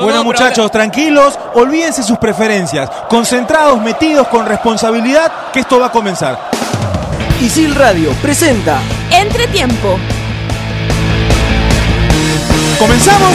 Bueno muchachos, tranquilos, olvídense sus preferencias, concentrados, metidos con responsabilidad, que esto va a comenzar. Isil Radio presenta Entretiempo. ¿Comenzamos?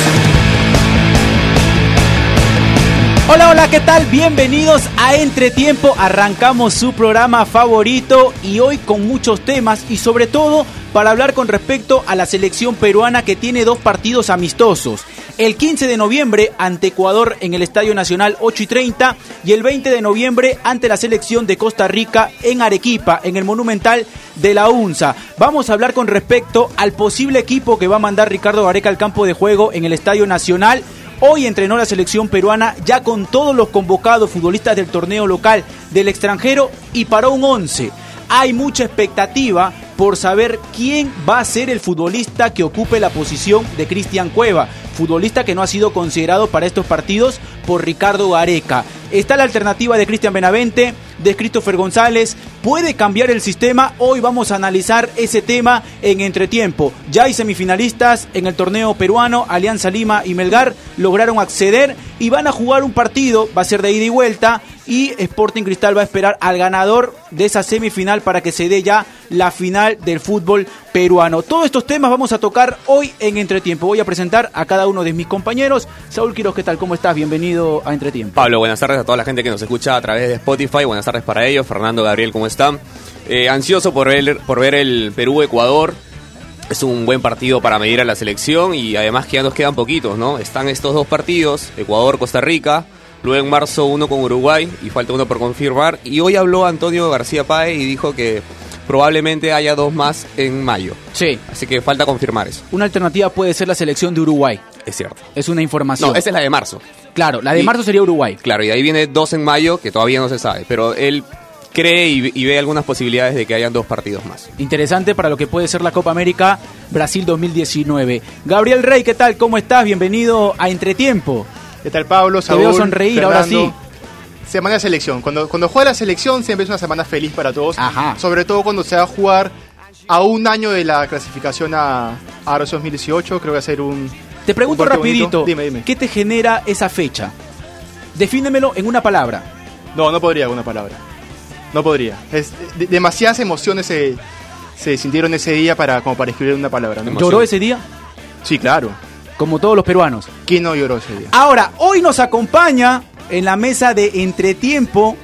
Hola, hola, ¿qué tal? Bienvenidos a Entretiempo. Arrancamos su programa favorito y hoy con muchos temas y sobre todo para hablar con respecto a la selección peruana que tiene dos partidos amistosos. El 15 de noviembre ante Ecuador en el Estadio Nacional 8 y 30 y el 20 de noviembre ante la selección de Costa Rica en Arequipa, en el Monumental de la UNSA. Vamos a hablar con respecto al posible equipo que va a mandar Ricardo Gareca al campo de juego en el Estadio Nacional. Hoy entrenó la selección peruana ya con todos los convocados futbolistas del torneo local del extranjero y paró un 11. Hay mucha expectativa por saber quién va a ser el futbolista que ocupe la posición de Cristian Cueva, futbolista que no ha sido considerado para estos partidos por Ricardo Gareca. Está la alternativa de Cristian Benavente, de Christopher González. ¿Puede cambiar el sistema? Hoy vamos a analizar ese tema en entretiempo. Ya hay semifinalistas en el torneo peruano. Alianza Lima y Melgar lograron acceder y van a jugar un partido. Va a ser de ida y vuelta. Y Sporting Cristal va a esperar al ganador de esa semifinal para que se dé ya la final del fútbol peruano. Todos estos temas vamos a tocar hoy en Entretiempo. Voy a presentar a cada uno de mis compañeros. Saúl Quiroz, ¿qué tal? ¿Cómo estás? Bienvenido a Entretiempo. Pablo, buenas tardes a toda la gente que nos escucha a través de Spotify. Buenas tardes para ellos. Fernando, Gabriel, ¿cómo están? Eh, ansioso por ver, por ver el Perú-Ecuador. Es un buen partido para medir a la selección y además que ya nos quedan poquitos, ¿no? Están estos dos partidos, Ecuador-Costa Rica, luego en marzo uno con Uruguay y falta uno por confirmar. Y hoy habló Antonio García Páez y dijo que probablemente haya dos más en mayo. Sí. Así que falta confirmar eso. Una alternativa puede ser la selección de Uruguay. Es cierto. Es una información. No, esa es la de marzo. Claro, la de Y- marzo sería Uruguay. Claro, y ahí viene dos en mayo que todavía no se sabe. Pero él cree y, y ve algunas posibilidades de que hayan dos partidos más. Interesante para lo que puede ser la Copa América Brasil 2019. Gabriel Rey, ¿qué tal? ¿Cómo estás? Bienvenido a Entretiempo. ¿Qué tal Pablo? Te Saúl, veo sonreír, ahora Fernando? Semana de selección. Cuando, cuando juega la selección siempre es una semana feliz para todos. Ajá. Sobre todo cuando se va a jugar a un año de la clasificación a, a Euro 2018. Creo que va a ser un... Te pregunto un rapidito. Dime, dime. ¿qué te genera esa fecha? Defínemelo en una palabra. No, no podría con una palabra. No podría. Es, de- demasiadas emociones se, se sintieron ese día para, como para escribir una palabra. ¿no? ¿Lloró ese día? Sí, claro. Como todos los peruanos. ¿Quién no lloró ese día? Ahora, hoy nos acompaña en la mesa de entretiempo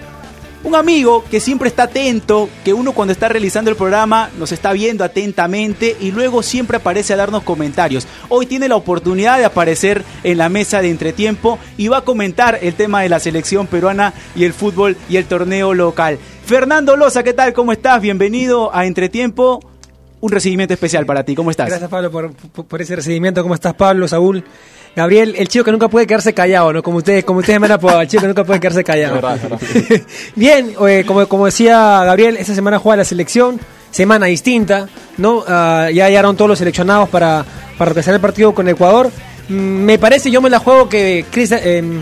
un amigo que siempre está atento, que uno cuando está realizando el programa nos está viendo atentamente y luego siempre aparece a darnos comentarios. Hoy tiene la oportunidad de aparecer en la mesa de entretiempo y va a comentar el tema de la selección peruana y el fútbol y el torneo local. Fernando Loza, ¿qué tal? ¿Cómo estás? Bienvenido a Entretiempo. Un recibimiento especial para ti. ¿Cómo estás? Gracias Pablo por, por- por ese recibimiento. ¿Cómo estás Pablo, Saúl? Gabriel, el chico que nunca puede quedarse callado, ¿no? Como ustedes, como ustedes me han apodado, el chico que nunca puede quedarse callado. Bien, eh, como, como decía Gabriel, esta semana juega la selección, semana distinta, ¿no? Ah, ya llegaron todos los seleccionados para, para realizar el partido con Ecuador. Mm, me parece, yo me la juego que Cris- em,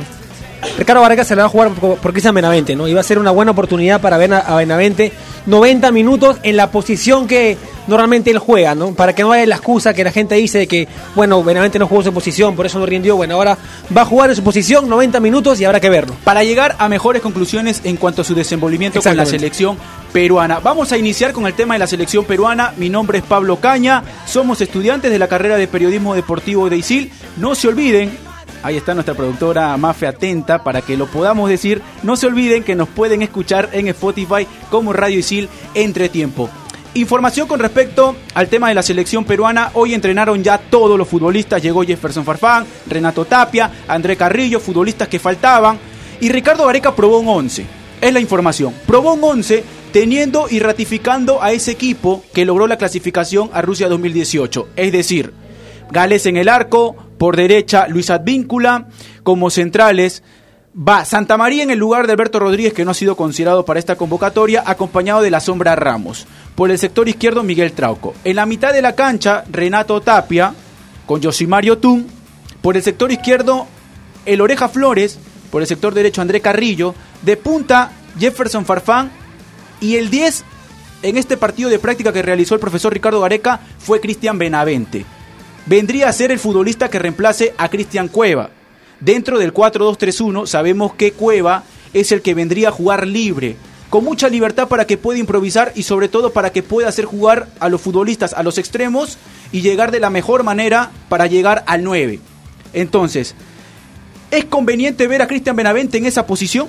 Ricardo Barraca se la va a jugar por, por Cristian Benavente, ¿no? Y va a ser una buena oportunidad para ver a, a Benavente 90 minutos en la posición que normalmente él juega, ¿no? Para que no haya la excusa que la gente dice de que, bueno, Benavente no jugó su posición, por eso no rindió. Bueno, ahora va a jugar en su posición 90 minutos y habrá que verlo. para llegar a mejores conclusiones en cuanto a su desenvolvimiento con la selección peruana. Vamos a iniciar con el tema de la selección peruana. Mi nombre es Pablo Caña, somos estudiantes de la carrera de periodismo deportivo de ISIL. No se olviden, ahí está nuestra productora Mafe atenta para que lo podamos decir. No se olviden que nos pueden escuchar en Spotify como Radio ISIL entre tiempo. Información con respecto al tema de la selección peruana. Hoy entrenaron ya todos los futbolistas. Llegó Jefferson Farfán, Renato Tapia, André Carrillo, futbolistas que faltaban. Y Ricardo Gareca probó un 11. Es la información. Probó un 11 teniendo y ratificando a ese equipo que logró la clasificación a Rusia 2018. Es decir, Gales en el arco, por derecha Luis Advíncula, como centrales va Santa María en el lugar de Alberto Rodríguez, que no ha sido considerado para esta convocatoria, acompañado de la sombra Ramos. Por el sector izquierdo, Miguel Trauco. En la mitad de la cancha, Renato Tapia, con Josimario Tun. Por el sector izquierdo, el Oreja Flores. Por el sector derecho, André Carrillo. De punta, Jefferson Farfán. Y el 10, en este partido de práctica que realizó el profesor Ricardo Gareca, fue Cristian Benavente. Vendría a ser el futbolista que reemplace a Cristian Cueva. dentro del 4-2-3-1 sabemos que Cueva es el que vendría a jugar libre, con mucha libertad para que pueda improvisar y sobre todo para que pueda hacer jugar a los futbolistas a los extremos y llegar de la mejor manera para llegar al 9. Entonces, ¿es conveniente ver a Cristian Benavente en esa posición?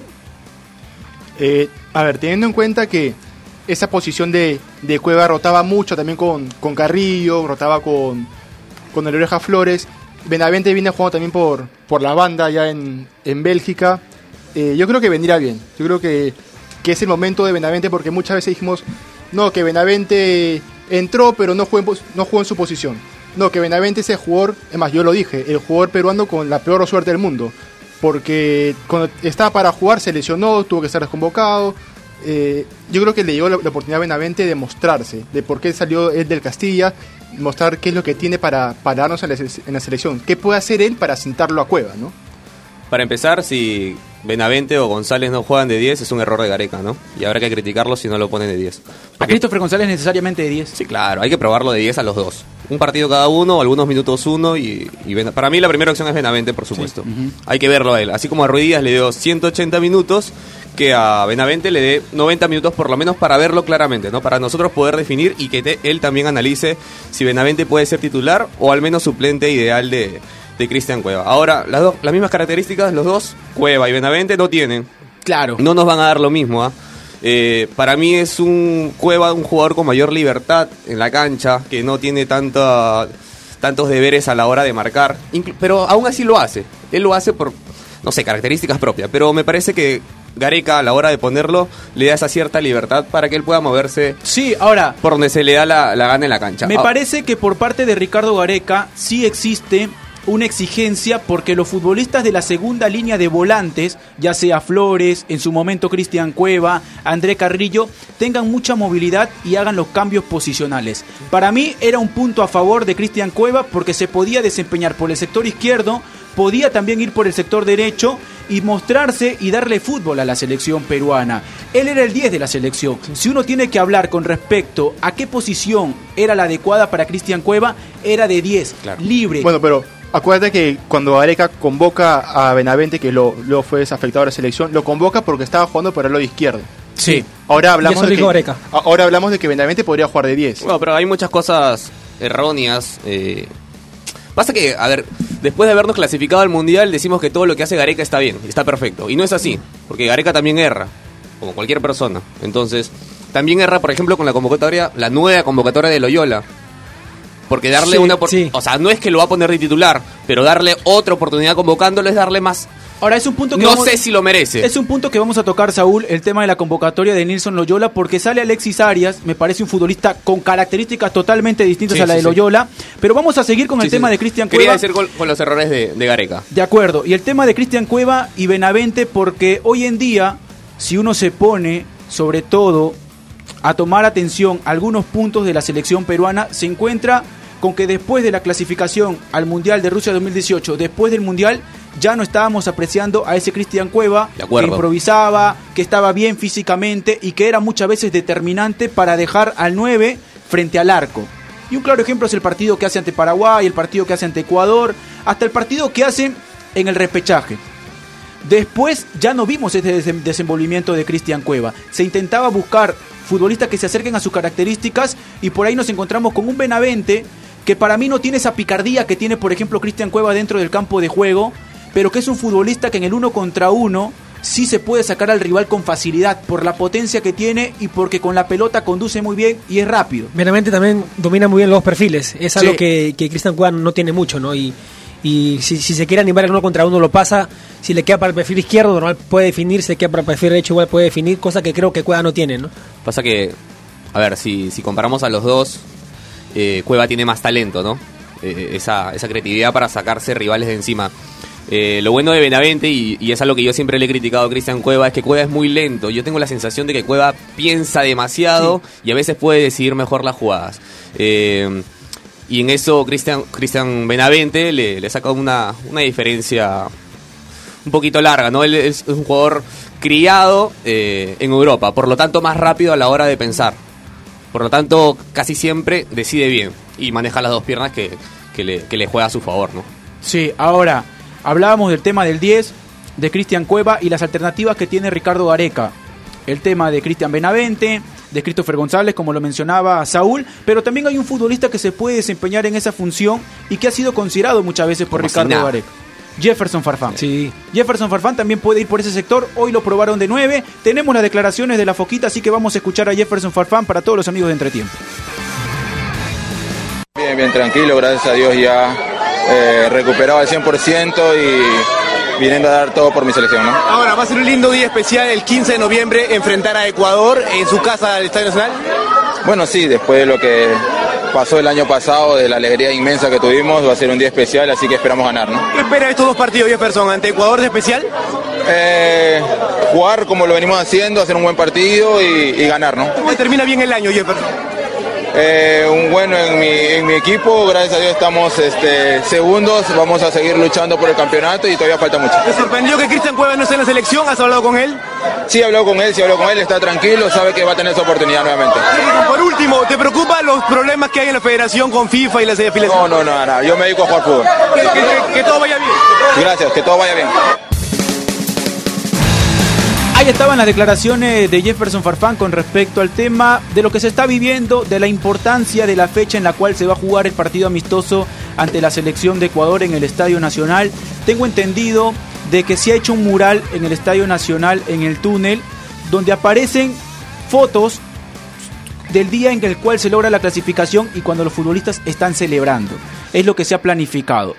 Eh, a ver, teniendo en cuenta que esa posición de, de Cueva rotaba mucho también con, con Carrillo, rotaba con, con el Oreja Flores. Benavente viene jugando también por, por la banda ya en, en Bélgica. Eh, yo creo que vendría bien. Yo creo que, que es el momento de Benavente porque muchas veces dijimos, no, que Benavente entró pero no jugó en, no en su posición. No, que Benavente es el jugador, es más, yo lo dije, el jugador peruano con la peor suerte del mundo. Porque cuando estaba para jugar se lesionó, tuvo que ser desconvocado. Eh, yo creo que le llegó la, la oportunidad a Benavente de mostrarse, de por qué salió él del Castilla, mostrar qué es lo que tiene para, para darnos en la, en la selección. ¿Qué puede hacer él para sentarlo a Cueva, no? Para empezar, si Benavente o González no juegan de 10, es un error de Gareca, ¿no? Y habrá que criticarlo si no lo ponen de 10. A Christopher González necesariamente de 10. Sí, claro, hay que probarlo de 10 a los dos. Un partido cada uno, algunos minutos uno y, para mí la primera opción es Benavente, por supuesto. Hay que verlo a él. Así como a Ruiz Díaz le dio 180 minutos, que a Benavente le dé 90 minutos por lo menos para verlo claramente, ¿no? Para nosotros poder definir y que te- él también analice si Benavente puede ser titular o al menos suplente ideal de, de Cristian Cueva. Ahora, las, dos, las mismas características, los dos, Cueva y Benavente, no tienen. Claro. No nos van a dar lo mismo, ¿ah? Eh, para mí es un Cueva, un jugador con mayor libertad en la cancha, que no tiene tanta, tantos deberes a la hora de marcar, Inclu- pero aún así lo hace. Él lo hace por, no sé, características propias, pero me parece que Gareca a la hora de ponerlo le da esa cierta libertad para que él pueda moverse Sí, ahora, por donde se le da la, la gana en la cancha. Me Ah, parece que por parte de Ricardo Gareca sí existe una exigencia porque los futbolistas de la segunda línea de volantes, ya sea Flores, en su momento Cristian Cueva, André Carrillo, tengan mucha movilidad y hagan los cambios posicionales. Para mí era un punto a favor de Cristian Cueva porque se podía desempeñar por el sector izquierdo, podía también ir por el sector derecho y mostrarse y darle fútbol a la selección peruana. Él era el 10 de la selección. Si uno tiene que hablar con respecto a qué posición era la adecuada para Cristian Cueva, era de 10, Claro. libre. Bueno, pero acuérdate que cuando Gareca convoca a Benavente, que lo- luego fue desafectado de la selección, lo convoca porque estaba jugando por el lado izquierdo. sí. Ahora hablamos, de que, a- ahora hablamos de que Benavente podría jugar de 10. Bueno, pero hay muchas cosas erróneas. eh. Pasa que, a ver, después de habernos clasificado al Mundial, decimos que todo lo que hace Gareca está bien, está perfecto. Y no es así, porque Gareca también erra, como cualquier persona. Entonces, también erra, por ejemplo, con la convocatoria, la nueva convocatoria de Loyola. Porque darle Sí, una... opor- sí. O sea, no es que lo va a poner de titular, pero darle otra oportunidad convocándolo es darle más... Ahora es un punto que No vamos- sé si lo merece. Es un punto que vamos a tocar, Saúl, el tema de la convocatoria de Nilson Loyola, porque sale Alexis Arias, me parece un futbolista con características totalmente distintas Sí, a la de. Loyola. Pero vamos a seguir con el tema de Cristian Quería Cueva. decir con, con los errores de, de Gareca. De acuerdo. Y el tema de Cristian Cueva y Benavente, porque hoy en día, si uno se pone, sobre todo, a tomar atención a algunos puntos de la selección peruana, se encuentra con que después de la clasificación al Mundial de Rusia 2018, después del Mundial, ya no estábamos apreciando a ese Cristian Cueva que improvisaba, que estaba bien físicamente y que era muchas veces determinante para dejar al 9 frente al arco. Y un claro ejemplo es el partido que hace ante Paraguay, el partido que hace ante Ecuador, hasta el partido que hace en el repechaje. Después ya no vimos ese desem- desenvolvimiento de Cristian Cueva. Se intentaba buscar futbolistas que se acerquen a sus características y por ahí nos encontramos con un Benavente que para mí no tiene esa picardía que tiene por ejemplo Cristian Cueva dentro del campo de juego, pero que es un futbolista que en el uno contra uno sí se puede sacar al rival con facilidad por la potencia que tiene y porque con la pelota conduce muy bien y es rápido. Meramente también domina muy bien los perfiles. Es algo Sí. que, que Cristian Cueva no tiene mucho, ¿no? Y, y si, si se quiere animar el uno contra uno lo pasa. Si le queda para el perfil izquierdo, normal puede definir. Si le queda para el perfil derecho, igual puede definir. Cosa que creo que Cueva no tiene, ¿no? Pasa que, a ver, si, si comparamos a los dos, eh, Cueva tiene más talento, ¿no? Eh, esa, esa creatividad para sacarse rivales de encima. Eh, lo bueno de Benavente, y, y es algo que yo siempre le he criticado a Cristian Cueva, es que Cueva es muy lento. Yo tengo la sensación de que Cueva piensa demasiado y a veces puede decidir mejor las jugadas. Eh, y en eso Cristian Cristian Benavente le, saca una, una diferencia un poquito larga, ¿no? Él es un jugador criado eh, en Europa, por lo tanto más rápido a la hora de pensar. Por lo tanto, casi siempre decide bien y maneja las dos piernas que, que le, que le juega a su favor, ¿no? Sí, ahora, Hablábamos del tema del 10, de Cristian Cueva y las alternativas que tiene Ricardo Gareca. El tema de Cristian Benavente, de Christopher González, como lo mencionaba Saúl, pero también hay un futbolista que se puede desempeñar en esa función y que ha sido considerado muchas veces por Como Ricardo. Gareca. Jefferson Farfán. Sí. Jefferson Farfán también puede ir por ese sector. Hoy lo probaron de 9. Tenemos las declaraciones de la Foquita, así que vamos a escuchar a Jefferson Farfán para todos los amigos de Entretiempo. Bien, bien tranquilo, gracias a Dios ya eh, recuperado al 100% y viniendo a dar todo por mi selección, ¿no? Ahora, va a ser un lindo día especial el 15 de noviembre enfrentar a Ecuador en su casa al Estadio Nacional. Bueno, sí, después de lo que pasó el año pasado, de la alegría inmensa que tuvimos, va a ser un día especial, así que esperamos ganar, ¿no? ¿Qué espera de estos dos partidos, Jefferson? ¿Ante Ecuador de especial? Eh, jugar como lo venimos haciendo, hacer un buen partido y, y ganar, ¿no? ¿Cómo termina bien el año, Jefferson? Eh, un bueno en mi, en mi equipo, gracias a Dios estamos este, segundos, vamos a seguir luchando por el campeonato y todavía falta mucho. ¿Te sorprendió que Cristian Cueva no esté en la selección? ¿Has hablado con él? Sí, he hablado con él, sí he hablado con él, está tranquilo, sabe que va a tener esa oportunidad nuevamente. Por último, ¿te preocupan los problemas que hay en la federación con FIFA y la CFL? No, no, no, no, yo me dedico a jugar fútbol. Que, que- que todo vaya bien. Gracias, que todo vaya bien. Ahí estaban las declaraciones de Jefferson Farfán con respecto al tema de lo que se está viviendo, de la importancia de la fecha en la cual se va a jugar el partido amistoso ante la selección de Ecuador en el Estadio Nacional. Tengo entendido de que se ha hecho un mural en el Estadio Nacional, en el túnel, donde aparecen fotos del día en el cual se logra la clasificación y cuando los futbolistas están celebrando. Es lo que se ha planificado.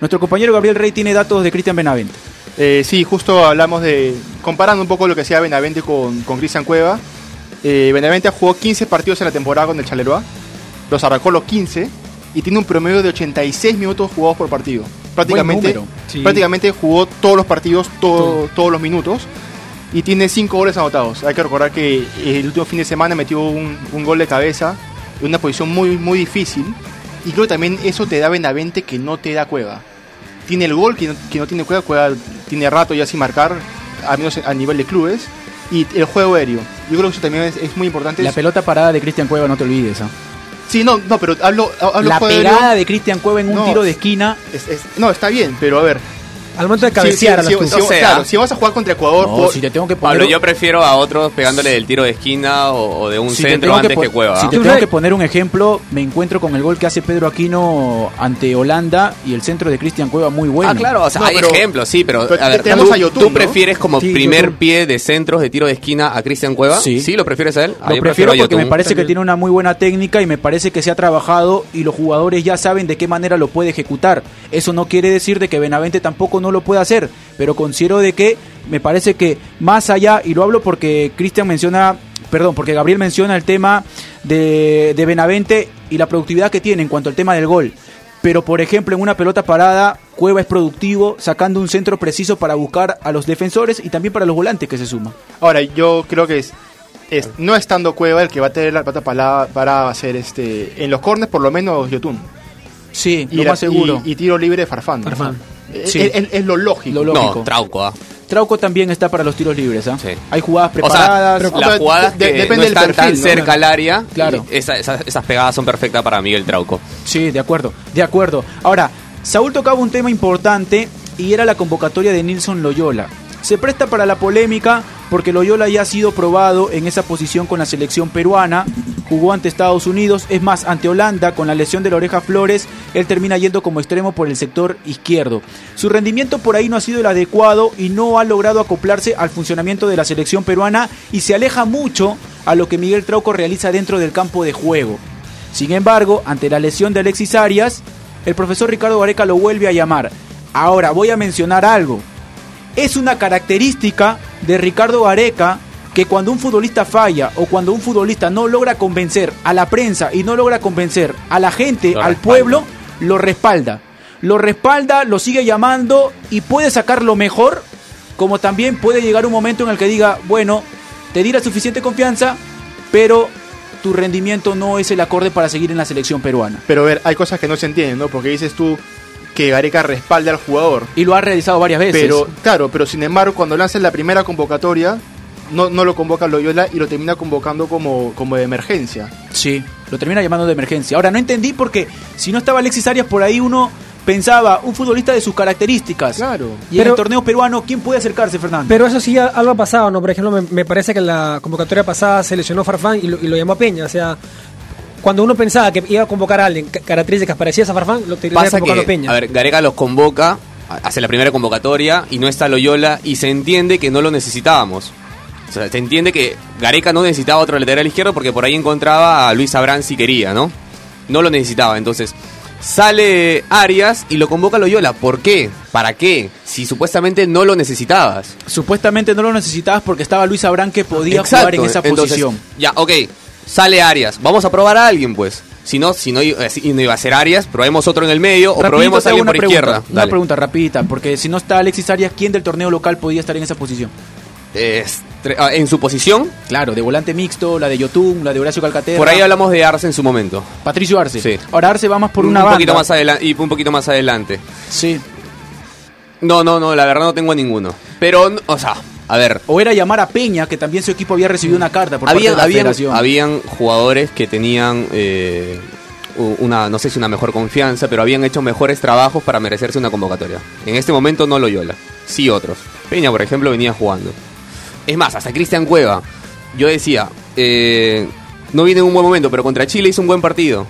Nuestro compañero Gabriel Rey tiene datos de Cristian Benavente. Eh, sí, justo hablamos de. comparando un poco lo que hacía Benavente con, con Cristian Cueva. Eh, Benavente jugó 15 partidos en la temporada con el Chaleroa. Los arrancó los 15 y tiene un promedio de 86 minutos jugados por partido. Prácticamente. Sí. prácticamente jugó todos los partidos, todo- todos los minutos. Y tiene 5 goles anotados. Hay que recordar que el último fin de semana metió un, un gol de cabeza en una posición muy, muy difícil. Y creo que también eso te da Benavente que no te da Cueva tiene el gol que no, que no tiene Cueva, Cueva tiene rato ya sin marcar, al menos a nivel de clubes, y el juego aéreo. Yo creo que eso también es, es muy importante. La pelota parada de Cristian Cueva, no te olvides. ¿ah? sí, no, no, pero hablo, hablo La juego pegada aéreo. de Cristian Cueva en un No. tiro de esquina. es- es- no, está bien, pero a ver. Al momento de cabecear si- a los si- O sea, claro, si vas a jugar contra Ecuador, No, por- si te tengo que poner. Pablo, yo prefiero a otros pegándole del tiro de esquina o, o de un si centro antes que, Cueva. Si te tengo que poner un ejemplo, me encuentro con el gol que hace Pedro Aquino ante Holanda y el centro de Cristian Cueva muy bueno. Ah, claro, o sea, No, hay pero- ejemplos, sí, pero, pero a ver, tenemos ¿tú, a Yotun, tú ¿no? prefieres como Sí, primer pie de centros de tiro de esquina a Cristian Cueva? Sí. ¿Sí lo prefieres a él? Ah, Lo yo prefiero a porque me parece que tiene una muy buena técnica y me parece que se ha trabajado y los jugadores ya saben de qué manera lo puede ejecutar. Eso no quiere decir de que Benavente tampoco no lo pueda hacer, pero considero de que me parece que más allá, y lo hablo porque Cristian menciona, perdón, porque Gabriel menciona el tema de, de Benavente y la productividad que tiene en cuanto al tema del gol. Pero por ejemplo en una pelota parada, Cueva es productivo sacando un centro preciso para buscar a los defensores y también para los volantes que se suman. Ahora, yo creo que es, es no estando Cueva el que va a tener la plata para, para hacer este en los corners por lo menos Yotun. Sí, Y, lo la- más seguro. y, y tiro libre de Farfán. Sí. es- es lo lógico. Lo lógico. No, Trauco, ¿ah? Trauco también está para los tiros libres, ¿ah? Sí. Hay jugadas O sea, preparadas. pero- las jugadas de- que depende no del perfil, tan ¿no? cerca al área, Claro. esa- esa- esas pegadas son perfectas para Miguel Trauco. Sí, de acuerdo, de acuerdo. Ahora, Saúl tocaba un tema importante y era la convocatoria de Nilson Loyola. Se presta para la polémica porque Loyola ya ha sido probado en esa posición con la selección peruana, jugó ante Estados Unidos, es más, ante Holanda con la lesión de la oreja Flores, él termina yendo como extremo por el sector izquierdo. Su rendimiento por ahí no ha sido el adecuado y no ha logrado acoplarse al funcionamiento de la selección peruana y se aleja mucho a lo que Miguel Trauco realiza dentro del campo de juego. Sin embargo, ante la lesión de Alexis Arias, el profesor Ricardo Gareca lo vuelve a llamar. Ahora voy a mencionar algo. Es una característica de Ricardo Gareca que cuando un futbolista falla o cuando un futbolista no logra convencer a la prensa y no logra convencer a la gente, Lo al respalda. pueblo, lo respalda. Lo respalda, lo sigue llamando y puede sacar lo mejor, como también puede llegar un momento en el que diga, bueno, te di la suficiente confianza, pero tu rendimiento no es el acorde para seguir en la selección peruana. Pero a ver, hay cosas que no se entienden, ¿no? Porque dices tú que Gareca respalda al jugador. Y lo ha realizado varias veces. Pero, claro, pero sin embargo, cuando lanza la primera convocatoria, no, no lo convoca Loyola y lo termina convocando como, como de emergencia. Sí, lo termina llamando de emergencia. Ahora, no entendí porque si no estaba Alexis Arias por ahí, uno pensaba un futbolista de sus características. Claro. Y en Pero- el torneo peruano, ¿quién puede acercarse, Fernando? Pero eso sí, algo ha pasado, ¿no? Por ejemplo, me, me parece que en la convocatoria pasada se lesionó Farfán y lo, y lo llamó a Peña. O sea, cuando uno pensaba que iba a convocar a alguien, ca- características parecidas a Farfán, lo terminaba Pasa convocando que, Peña. a ver, Gareca los convoca, hace la primera convocatoria y no está Loyola y se entiende que no lo necesitábamos. O sea, se entiende que Gareca no necesitaba otro lateral izquierdo porque por ahí encontraba a Luis Abrán si quería, ¿no? No lo necesitaba, entonces sale Arias y lo convoca Loyola. ¿Por qué? ¿Para qué? Si supuestamente no lo necesitabas. Supuestamente no lo necesitabas porque estaba Luis Abrán que podía Exacto, jugar en esa entonces, posición. Ya, ok, sale Arias. Vamos a probar a alguien, pues. Si no, si no, si no iba a ser Arias, probemos otro en el medio o probemos a alguien por pregunta, izquierda. Una pregunta rapidita, porque si no está Alexis Arias, ¿quién del torneo local podía estar en esa posición? Ah, en su posición, Claro, de volante mixto, la de Yotun, la de Horacio Calcaterra. por ahí hablamos de Arce en su momento. Patricio Arce. Sí. Ahora Arce va más por un una banda. poquito más adelante y un poquito más adelante. Sí. No, no, no, la verdad no tengo a ninguno. Pero, o sea, a ver, O era llamar a Peña, que también su equipo había recibido una carta por habían, parte de la habían, federación. habían jugadores que tenían eh, una, no sé si una mejor confianza, pero habían hecho mejores trabajos para merecerse una convocatoria. En este momento no Loyola, sí otros. Peña, por ejemplo, venía jugando. Es más, hasta Cristian Cueva. Yo decía, eh, no viene en un buen momento, pero contra Chile hizo un buen partido.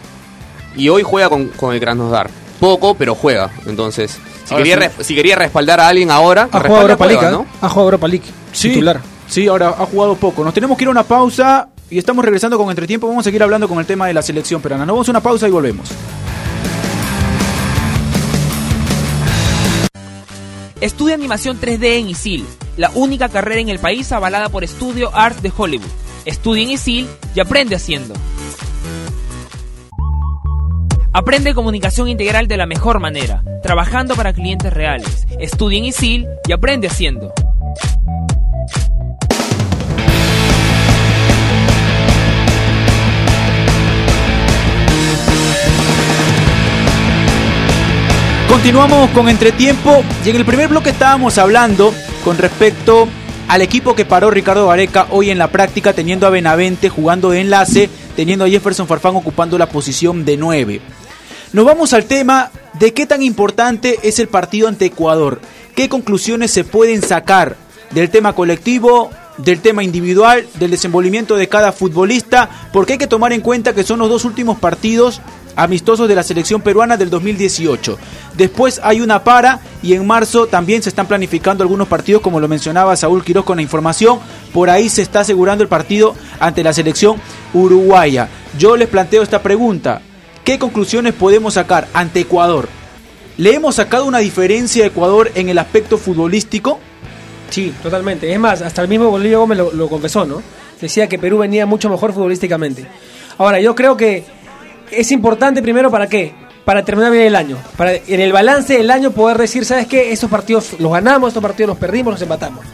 Y hoy juega con, con el Krasnodar. Poco, pero juega. Entonces, si Ahora quería, sí. res- si quería respaldar a alguien ahora, ha jugado a Europa League. ¿no? Ha jugado Europa League. Sí, Titular. Sí, ahora ha jugado poco. Nos tenemos que ir a una pausa y estamos regresando con entretiempo. Vamos a seguir hablando con el tema de la selección peruana. Nos vamos a una pausa y volvemos. Estudia animación 3D en ISIL, la única carrera en el país avalada por Studio Art de Hollywood. Estudia en ISIL y aprende haciendo. Aprende comunicación integral de la mejor manera, trabajando para clientes reales. Estudia en ISIL y aprende haciendo. Continuamos con entretiempo y en el primer bloque estábamos hablando con respecto al equipo que paró Ricardo Gareca hoy en la práctica teniendo a Benavente jugando de enlace, teniendo a Jefferson Farfán ocupando la posición de 9. Nos vamos al tema de qué tan importante es el partido ante Ecuador, qué conclusiones se pueden sacar del tema colectivo, del tema individual, del desenvolvimiento de cada futbolista, porque hay que tomar en cuenta que son los dos últimos partidos amistosos de la selección peruana del 2018. Después hay una para y en marzo también se están planificando algunos partidos, como lo mencionaba Saúl Quiroz con la información. Por ahí se está asegurando el partido ante la selección uruguaya. Yo les planteo esta pregunta. ¿Qué conclusiones podemos sacar ante Ecuador? ¿Le hemos sacado una diferencia a Ecuador en el aspecto futbolístico? Sí, totalmente. Es más, hasta el mismo Bolillo Gómez lo, confesó, ¿no? Decía que Perú venía mucho mejor futbolísticamente. Ahora, yo creo que es importante primero para qué? Para terminar bien el año. Para en el balance del año poder decir, ¿sabes qué? Estos partidos los ganamos, estos partidos los perdimos, los empatamos.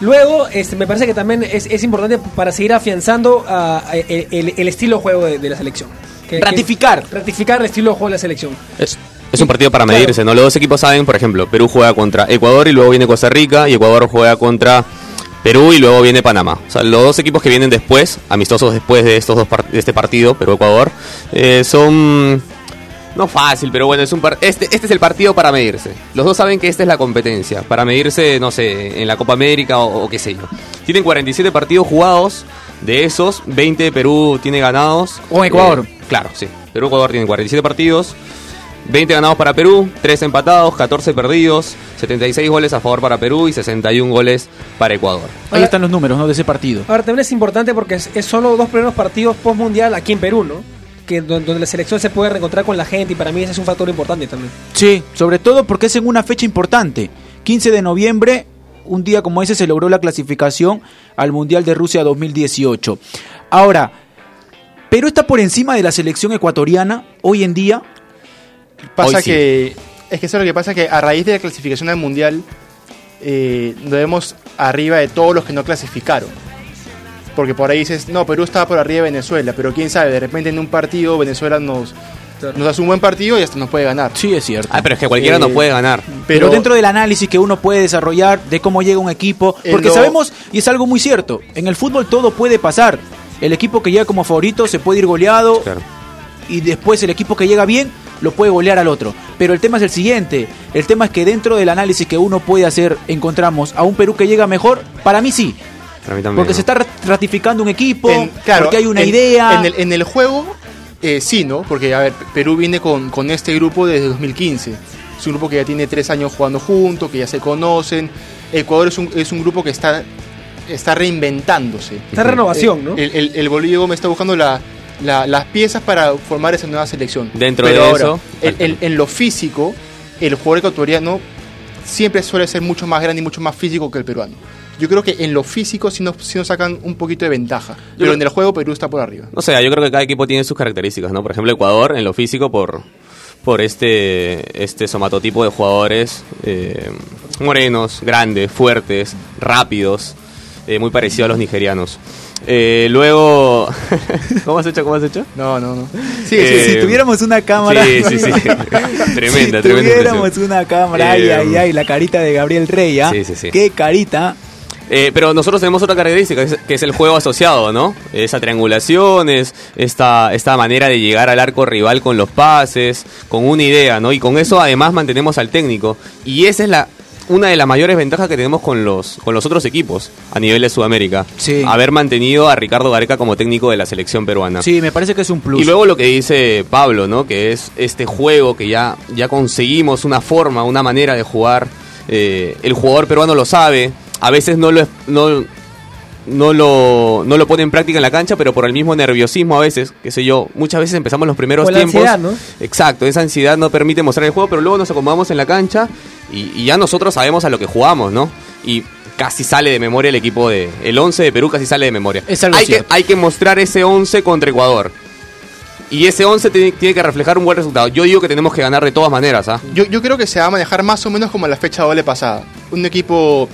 Luego, este, me parece que también es, importante para seguir afianzando ah, el, estilo de juego de la selección. Que- que- Ratificar. ratificar el estilo de juego de la selección. Es, es un partido para Claro. medirse, ¿no? Los dos equipos saben, por ejemplo, Perú juega contra Ecuador y luego viene Costa Rica y Ecuador juega contra Perú y luego viene Panamá. O sea, los dos equipos que vienen después, amistosos después de estos dos par- de este partido, Perú-Ecuador, eh, son no fácil, pero bueno, es un par- este, este es el partido para medirse. Los dos saben que esta es la competencia, para medirse, no sé, en la Copa América o, o qué sé yo. Tienen 47 partidos jugados, de esos, 20 Perú tiene ganados. Con Ecuador. Eh, claro, sí. Perú-Ecuador tiene 47 partidos. 20 ganados para Perú, 3 empatados, 14 perdidos, 76 goles a favor para Perú y 61 goles para Ecuador. Ahí están los números ¿no? de ese partido. Ahora también es importante porque es, es solo dos primeros partidos post mundial aquí en Perú, ¿no? Que donde, donde la selección se puede reencontrar con la gente y para mí ese es un factor importante también. Sí, sobre todo porque es en una fecha importante. 15 de noviembre, un día como ese se logró la clasificación al Mundial de Rusia 2018. Ahora, ¿Perú está por encima de la selección ecuatoriana hoy en día? Pasa Hoy sí. que. Es que eso es lo que pasa que a raíz de la clasificación al mundial, eh, nos vemos arriba de todos los que no clasificaron. Porque por ahí dices, no, Perú está por arriba de Venezuela, pero quién sabe, de repente en un partido Venezuela nos, nos hace un buen partido y hasta nos puede ganar. Sí, es cierto. Ah, pero es que cualquiera Eh, no puede ganar. Pero, dentro del análisis que uno puede desarrollar de cómo llega un equipo, porque lo- sabemos, y es algo muy cierto, en el fútbol todo puede pasar. El equipo que llega como favorito se puede ir goleado Claro. y después el equipo que llega bien lo puede golear al otro. Pero el tema es el siguiente, el tema es que dentro del análisis que uno puede hacer encontramos a un Perú que llega mejor, para mí sí. Para mí también. Porque se está ratificando un equipo, En- claro, porque hay una en- idea. En el, en el juego, eh, sí, ¿no? Porque, a ver, Perú viene con, con este grupo desde 2015. Es un grupo que ya tiene tres años jugando juntos, que ya se conocen. Ecuador es un, es un grupo que está, está reinventándose. Está renovación, ¿no? El, el, el Bolillo Gómez está buscando la- la- las piezas para formar esa nueva selección. Dentro Pero de ahora, eso- el- el- en lo físico, el jugador ecuatoriano siempre suele ser mucho más grande y mucho más físico que el peruano. Yo creo que en lo físico sí nos, sí nos sacan un poquito de ventaja. Pero creo- en el juego Perú está por arriba. No sé, yo creo que cada equipo tiene sus características, ¿no? Por ejemplo, Ecuador en lo físico por, por este, este somatotipo de jugadores eh, morenos, grandes, fuertes, rápidos, eh, muy parecido a los nigerianos. Eh, luego, ¿cómo has hecho? ¿Cómo has hecho? No, no, no. Sí, Eh, si tuviéramos una cámara. Sí, sí, sí. tremenda, si tremenda. tuviéramos impresión. una cámara, ay, Eh, ay, ay, la carita de Gabriel Rey, ¿ah? Sí, sí, sí. Qué carita. Eh, pero nosotros tenemos otra característica, que es, que es el juego asociado, ¿no? Esa triangulación, es esta, esta manera de llegar al arco rival con los pases, con una idea, ¿no? Y con eso además mantenemos al técnico. Y esa es la una de las mayores ventajas que tenemos con los, con los otros equipos a nivel de Sudamérica. Sí. Haber mantenido a Ricardo Gareca como técnico de la selección peruana. Sí, me parece que es un plus. Y luego lo que dice Pablo, ¿no? Que es este juego que ya, ya conseguimos una forma, una manera de jugar. Eh, el jugador peruano lo sabe. A veces no lo, es- no, no, lo, no lo pone en práctica en la cancha, pero por el mismo nerviosismo a veces, qué sé yo, muchas veces empezamos los primeros la tiempos. ansiedad, ¿no? Exacto, esa ansiedad no permite mostrar el juego, pero luego nos acomodamos en la cancha y, y ya nosotros sabemos a lo que jugamos, ¿no? Y casi sale de memoria el equipo de... El 11 de Perú casi sale de memoria. Es algo hay, que, hay que mostrar ese 11 contra Ecuador. Y ese 11 tiene, tiene que reflejar un buen resultado. Yo digo que tenemos que ganar de todas maneras, ¿ah? Yo, yo creo que se va a manejar más o menos como la fecha doble pasada. Un equipo,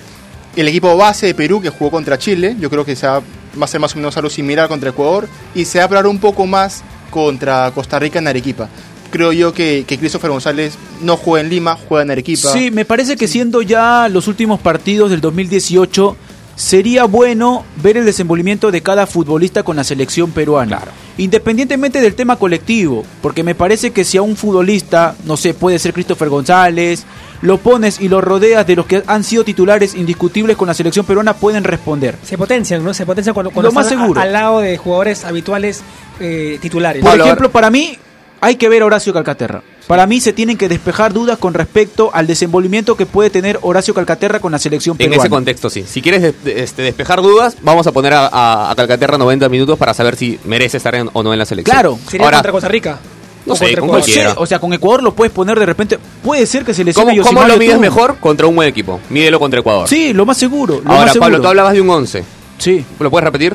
el equipo base de Perú que jugó contra Chile, yo creo que se va, a ser más o menos algo similar contra Ecuador. Y se va a probar un poco más contra Costa Rica en Arequipa. Creo yo que, que Christopher González no juega en Lima, juega en Arequipa. Sí, me parece que siendo ya los últimos partidos del 2018, sería bueno ver el desenvolvimiento de cada futbolista con la selección peruana. Independientemente del tema colectivo, porque me parece que si a un futbolista, no sé, puede ser Christopher González, lo pones y lo rodeas de los que han sido titulares indiscutibles con la selección peruana, pueden responder. Se potencian, ¿no? Se potencian cuando, cuando Lo más están a- al lado de jugadores habituales eh, titulares. Por ejemplo, para mí hay que ver a Horacio Calcaterra. Para mí se tienen que despejar dudas con respecto al desenvolvimiento que puede tener Horacio Calcaterra con la selección En peruana. ese contexto, sí. Si quieres de- este, despejar dudas, vamos a poner a, a- a Calcaterra 90 minutos para saber si merece estar en- o no en la selección. Claro. Sería Ahora, contra Costa Rica. no sé, con cualquiera. o sea, con Ecuador lo puedes poner de repente. Puede ser que se lesione ¿cómo, cómo lo mides mejor? Contra un buen equipo. Mídelo contra Ecuador. Sí, lo más seguro. Lo Ahora, más seguro. Pablo, tú hablabas de un 11. Sí. ¿Lo puedes repetir?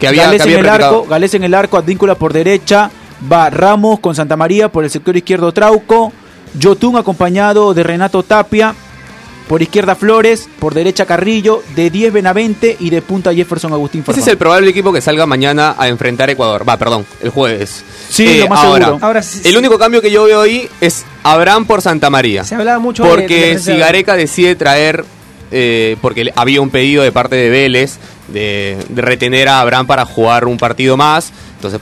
Que había, Gales que había en el arco, Gales en el arco, Advíncula por derecha, va Ramos con Santa María por el sector izquierdo Trauco, Yotun acompañado de Renato Tapia, por izquierda Flores, por derecha Carrillo, de 10 Benavente y de punta Jefferson Agustín Ese Farfán. es el probable equipo que salga mañana a enfrentar Ecuador. Va, perdón, el jueves. Eh, Sí, lo más ahora, seguro. Ahora, sí, el sí. único cambio que yo veo ahí es Abraham por Santa María. Se hablaba mucho de- de Porque presencia si de- Gareca decide traer, eh, porque había un pedido de parte de Vélez de, de retener a Abraham para jugar un partido más. Entonces,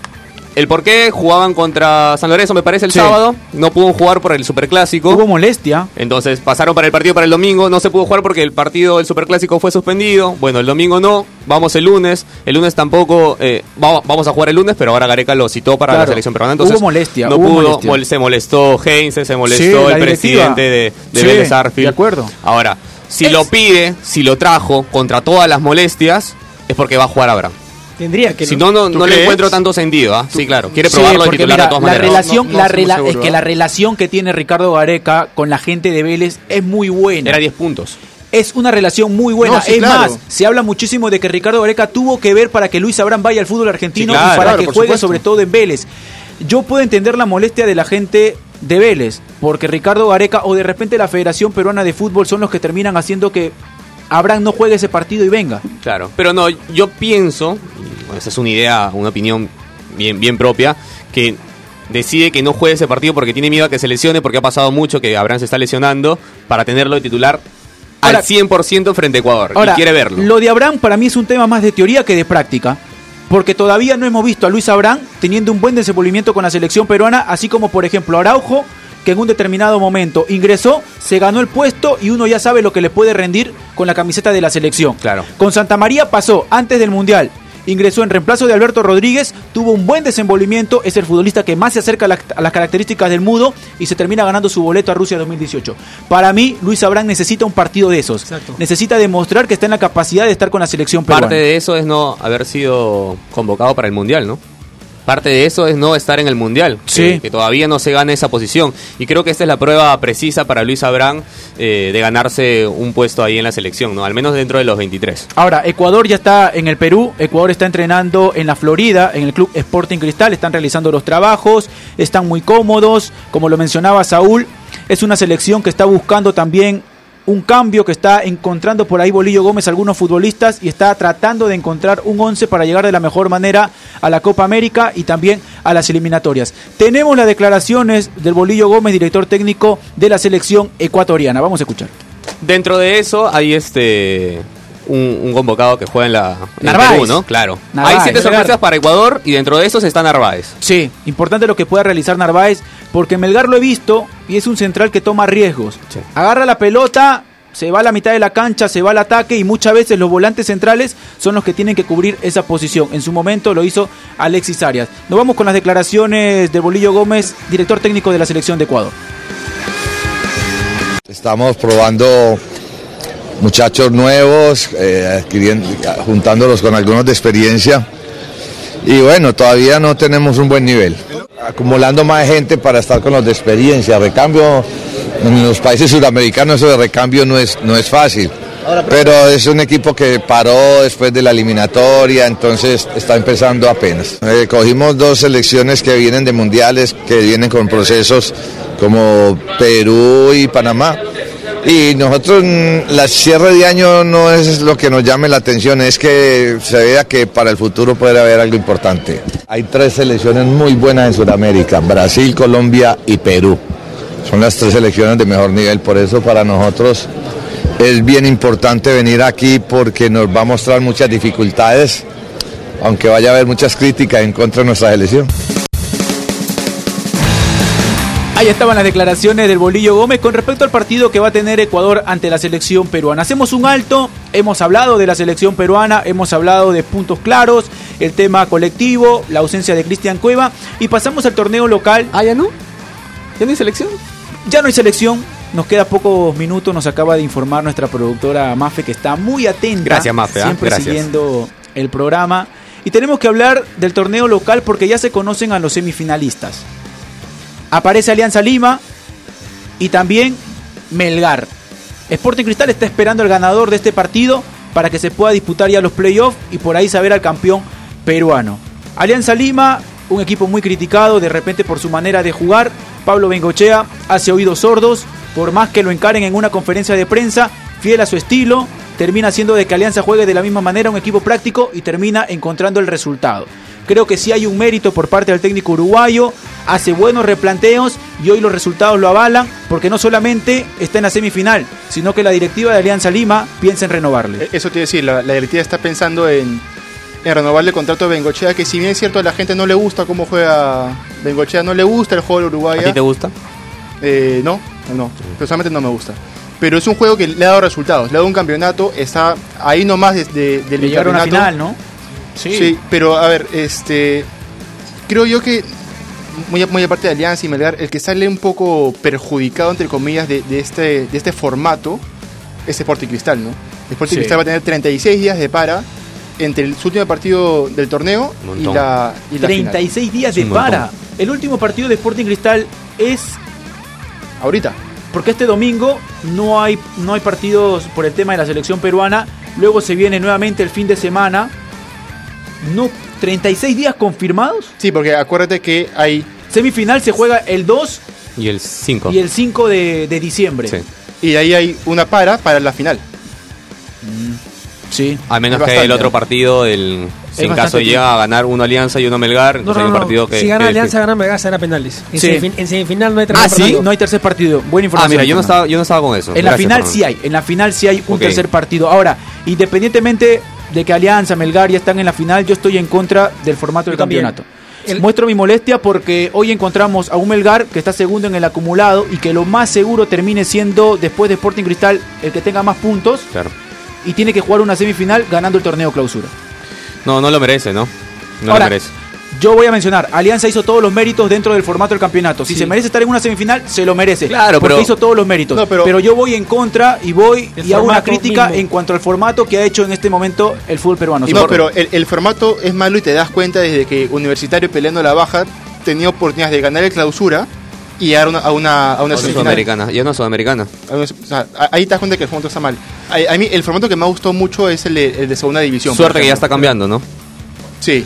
el por qué jugaban contra San Lorenzo, me parece, el Sí. sábado. No pudo jugar por el Superclásico. Hubo molestia. Entonces pasaron para el partido para el domingo, no se pudo jugar porque el partido del Superclásico fue suspendido. Bueno, el domingo no, vamos el lunes. El lunes tampoco, eh, vamos, vamos a jugar el lunes, pero ahora Gareca lo citó para la selección peruana. Entonces, Hubo molestia, No hubo pudo, molestia. mol- se molestó Heinze, se molestó Sí, el presidente de, de Sí, Vélez Arfield. de acuerdo. Ahora, si Es- lo pide, si lo trajo contra todas las molestias, es porque va a jugar Abraham. Tendría que. Si no, no, ¿Tú no le crees? encuentro tanto sentido. ¿ah? Sí, claro. Quiere Sí, probarlo porque titular mira, de todas la maneras. relación, No, no la rela- seguro, es que ¿eh? la relación que tiene Ricardo Gareca con la gente de Vélez es muy buena. Era 10 puntos. Es una relación muy buena. No, sí, es claro. más, se habla muchísimo de que Ricardo Gareca tuvo que ver para que Luis Abraham vaya al fútbol argentino Sí, claro, y para claro, que juegue supuesto. sobre todo en Vélez. Yo puedo entender la molestia de la gente de Vélez, porque Ricardo Gareca o de repente la Federación Peruana de Fútbol son los que terminan haciendo que Abraham no juegue ese partido y venga. Claro, pero no, yo pienso, bueno, esa es una idea, una opinión bien, bien propia, que decide que no juegue ese partido porque tiene miedo a que se lesione, porque ha pasado mucho que Abraham se está lesionando, para tenerlo de titular Ahora- al 100% frente a Ecuador. Ahora, y quiere verlo. Lo de Abraham para mí es un tema más de teoría que de práctica. porque todavía no hemos visto a Luis Abrán teniendo un buen desenvolvimiento con la selección peruana, así como por ejemplo Araujo, que en un determinado momento ingresó, se ganó el puesto y uno ya sabe lo que le puede rendir con la camiseta de la selección. Claro. Con Santa María pasó antes del Mundial. Ingresó en reemplazo de Alberto Rodríguez, tuvo un buen desenvolvimiento, es el futbolista que más se acerca a, la- a las características del mudo y se termina ganando su boleto a Rusia 2018. Para mí, Luis Abrán necesita un partido de esos. Exacto. Necesita demostrar que está en la capacidad de estar con la selección peruana. Parte de eso es no haber sido convocado para el Mundial, ¿no? Parte de eso es no estar en el Mundial, Sí. que, que todavía no se gane esa posición. Y creo que esta es la prueba precisa para Luis Abrán eh, de ganarse un puesto ahí en la selección, ¿no? Al menos dentro de los 23. Ahora, Ecuador ya está en el Perú, Ecuador está entrenando en la Florida, en el club Sporting Cristal, están realizando los trabajos, están muy cómodos, como lo mencionaba Saúl, es una selección que está buscando también un cambio, que está encontrando por ahí Bolillo Gómez algunos futbolistas y está tratando de encontrar un 11 para llegar de la mejor manera a la Copa América y también a las eliminatorias. Tenemos las declaraciones del Bolillo Gómez, director técnico de la selección ecuatoriana. Vamos a escuchar. Dentro de eso hay este un, un convocado que juega en la en el Narváez. Perú, ¿no? Claro. Narváez, hay siete Melgar. sorpresas para Ecuador y dentro de esos está Narváez. Sí, importante lo que pueda realizar Narváez, porque Melgar lo he visto y es un central que toma riesgos. Sí. Agarra la pelota, se va a la mitad de la cancha, se va al ataque y muchas veces los volantes centrales son los que tienen que cubrir esa posición. En su momento lo hizo Alexis Arias. Nos vamos con las declaraciones de Bolillo Gómez, director técnico de la selección de Ecuador. Estamos probando muchachos nuevos, eh, adquiriendo- juntándolos con algunos de experiencia. Y bueno, todavía no tenemos un buen nivel. Acumulando más gente para estar con los de experiencia. Recambio en los países sudamericanos, eso de recambio no es, no es fácil. Pero es un equipo que paró después de la eliminatoria, entonces está empezando apenas. Eh, cogimos dos selecciones que vienen de mundiales, que vienen con procesos como Perú y Panamá. Y nosotros, mm, la cierre de año no es lo que nos llame la atención, es que se vea que para el futuro puede haber algo importante. Hay tres selecciones muy buenas en Sudamérica, Brasil, Colombia y Perú. Son las tres selecciones de mejor nivel, por eso para nosotros es bien importante venir aquí porque nos va a mostrar muchas dificultades, aunque vaya a haber muchas críticas en contra de nuestra selección. Ahí estaban las declaraciones del Bolillo Gómez con respecto al partido que va a tener Ecuador ante la selección peruana. Hacemos un alto, hemos hablado de la selección peruana, hemos hablado de puntos claros, el tema colectivo, la ausencia de Cristian Cueva y pasamos al torneo local. Ah, ya no. ¿Ya no hay selección? Ya no hay selección, nos queda pocos minutos, nos acaba de informar nuestra productora Mafe que está muy atenta. Gracias, Mafe, ¿ah? Siempre Gracias. siguiendo el programa. Y tenemos que hablar del torneo local porque ya se conocen a los semifinalistas. Aparece Alianza Lima y también Melgar. Sporting Cristal está esperando el ganador de este partido para que se pueda disputar ya los playoffs y por ahí saber al campeón peruano. Alianza Lima, un equipo muy criticado de repente por su manera de jugar. Pablo Bengochea hace oídos sordos, por más que lo encaren en una conferencia de prensa, fiel a su estilo, termina haciendo de que Alianza juegue de la misma manera un equipo práctico y termina encontrando el resultado. Creo que sí hay un mérito por parte del técnico uruguayo, hace buenos replanteos y hoy los resultados lo avalan porque no solamente está en la semifinal, sino que la directiva de Alianza Lima piensa en renovarle. Eh, Eso te iba a decir, la, la directiva está pensando en, en renovarle el contrato a Bengochea, que si bien es cierto a la gente no le gusta cómo juega Bengochea, no le gusta el juego de ¿A Uruguaya. ti te gusta? Eh, no, no, personalmente no me gusta. Pero es un juego que le ha dado resultados, le ha dado un campeonato, está ahí nomás desde del Le llegaron a bicampeonato. final, ¿no? Sí. pero a ver, este creo yo que muy, muy aparte de Alianza y Melgar, el que sale un poco perjudicado entre comillas de, de este de este formato es Sporting Cristal, ¿no? Sporting Sí. Cristal va a tener 36 días de para entre el su último partido del torneo y la, y la final. 36 días de para. El último partido de Sporting Cristal es Ahorita. porque este domingo no hay, no hay partidos por el tema de la selección peruana. Luego se viene nuevamente el fin de semana. No, 36 días confirmados. Sí, porque acuérdate que hay Semifinal se juega el 2 Y el 5. y el 5 de, de diciembre. Sí. y de ahí hay una para para la final. Sí. A menos Es que el otro partido, el, si en caso llega a ganar uno Alianza y uno Melgar, No, entonces no, hay un no. partido que. si gana que Alianza, define. gana Melgar, será penales. En, Sí. semifin- en semifinal no hay tercer Ah, ¿sí? partido. No hay tercer partido. Buena Ah, información. mira, yo no, estaba, yo no estaba con eso. En la final Fernando. sí hay, en la final sí hay un tercer partido. Ahora, independientemente de que Alianza, Melgar ya están en la final, yo estoy en contra del formato del también. campeonato. El- Muestro mi molestia porque hoy encontramos a un Melgar que está segundo en el acumulado y que lo más seguro termine siendo después de Sporting Cristal el que tenga más puntos Claro. y tiene que jugar una semifinal ganando el torneo clausura. No, no lo merece, ¿no? No Ahora, lo merece. Yo voy a mencionar, Alianza hizo todos los méritos dentro del formato del campeonato. Si Sí. se merece estar en una semifinal, se lo merece. Claro, porque pero- hizo todos los méritos. No, pero... pero- yo voy en contra y voy y hago una crítica mismo. en cuanto al formato que ha hecho en este momento el fútbol peruano. no, pero el, el formato es malo y te das cuenta desde que Universitario peleando la baja tenía oportunidades de ganar el clausura y llegar a una, a una, a una sudamericana. Sudamericana. A una- o sea, ahí te das cuenta que el formato está mal. A, a mí el formato que me ha gustado mucho es el de, el de segunda división. Suerte que ya está cambiando, ¿no? Sí.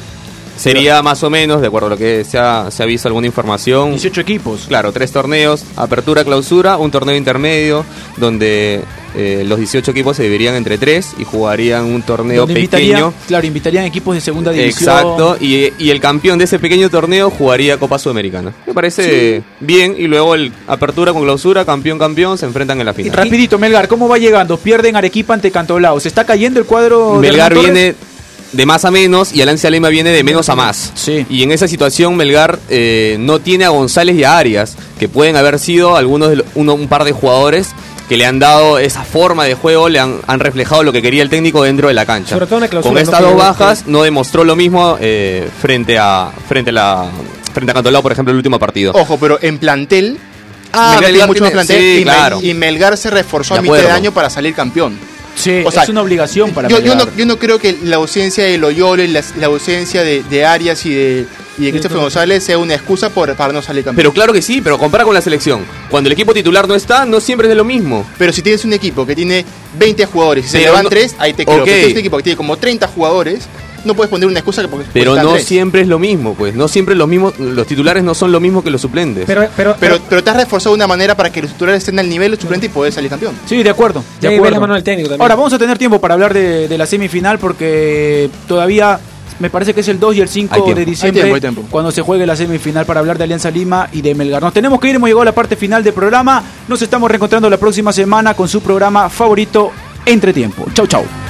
Sería más o menos, de acuerdo a lo que se ha, se ha visto alguna información. 18 equipos. Claro, tres torneos, apertura, clausura, un torneo intermedio, donde eh, los 18 equipos se dividirían entre tres y jugarían un torneo Donde pequeño. claro, invitarían equipos de segunda división. Exacto, y, y el campeón de ese pequeño torneo jugaría Copa Sudamericana. Me parece bien, y luego el apertura con clausura, campeón, campeón, se enfrentan en la Y final. rapidito, Melgar, ¿cómo va llegando? Pierden Arequipa ante Cantolao. ¿Se está cayendo el cuadro Melgar viene de más a menos y Alancia Lima viene de menos a más. Sí. Y en esa situación Melgar eh, no tiene a González y a Arias, que pueden haber sido algunos de lo- uno, un par de jugadores que le han dado esa forma de juego, le han, han reflejado lo que quería el técnico dentro de la cancha. Sobre todo en la clausura, Con estas dos bajas no demostró lo mismo eh, frente a frente a la frente a Cantolao, por ejemplo, el último partido. Ojo, pero en plantel. Ah, Melgar tiene mucho más plantel sí, y, Mel- claro. y Melgar se reforzó De a mitad de año para salir campeón. Sí, O sea, es una obligación para yo, yo no, yo no creo que la ausencia de Loyola y la, la ausencia de, de Arias y de, y de Christopher González sea una excusa por, para no salir campeón. Pero claro que sí, pero compara con la selección. Cuando el equipo titular no está, no siempre es de lo mismo. Pero si tienes un equipo que tiene 20 jugadores y se Pero le van no- 3, ahí te creo. Ok. Pero si tienes un equipo que tiene como 30 jugadores, no puedes poner una excusa que porque Pero no tres. siempre es lo mismo, pues. No siempre los mismos, los titulares no son lo mismo que los suplentes. Pero, pero, Pero, pero te has reforzado de una manera para que los titulares estén al nivel del suplente y poder salir campeón. Sí, de acuerdo. De ve acuerdo. la mano del técnico también. Ahora vamos a tener tiempo para hablar de, de la semifinal porque todavía me parece que es el 2 y el 5 Hay tiempo. de diciembre Hay tiempo, hay tiempo. cuando se juegue la semifinal para hablar de Alianza Lima y de Melgar. Nos tenemos que ir, hemos llegado a la parte final del programa. Nos estamos reencontrando la próxima semana con su programa favorito Entretiempo. Chau, chau.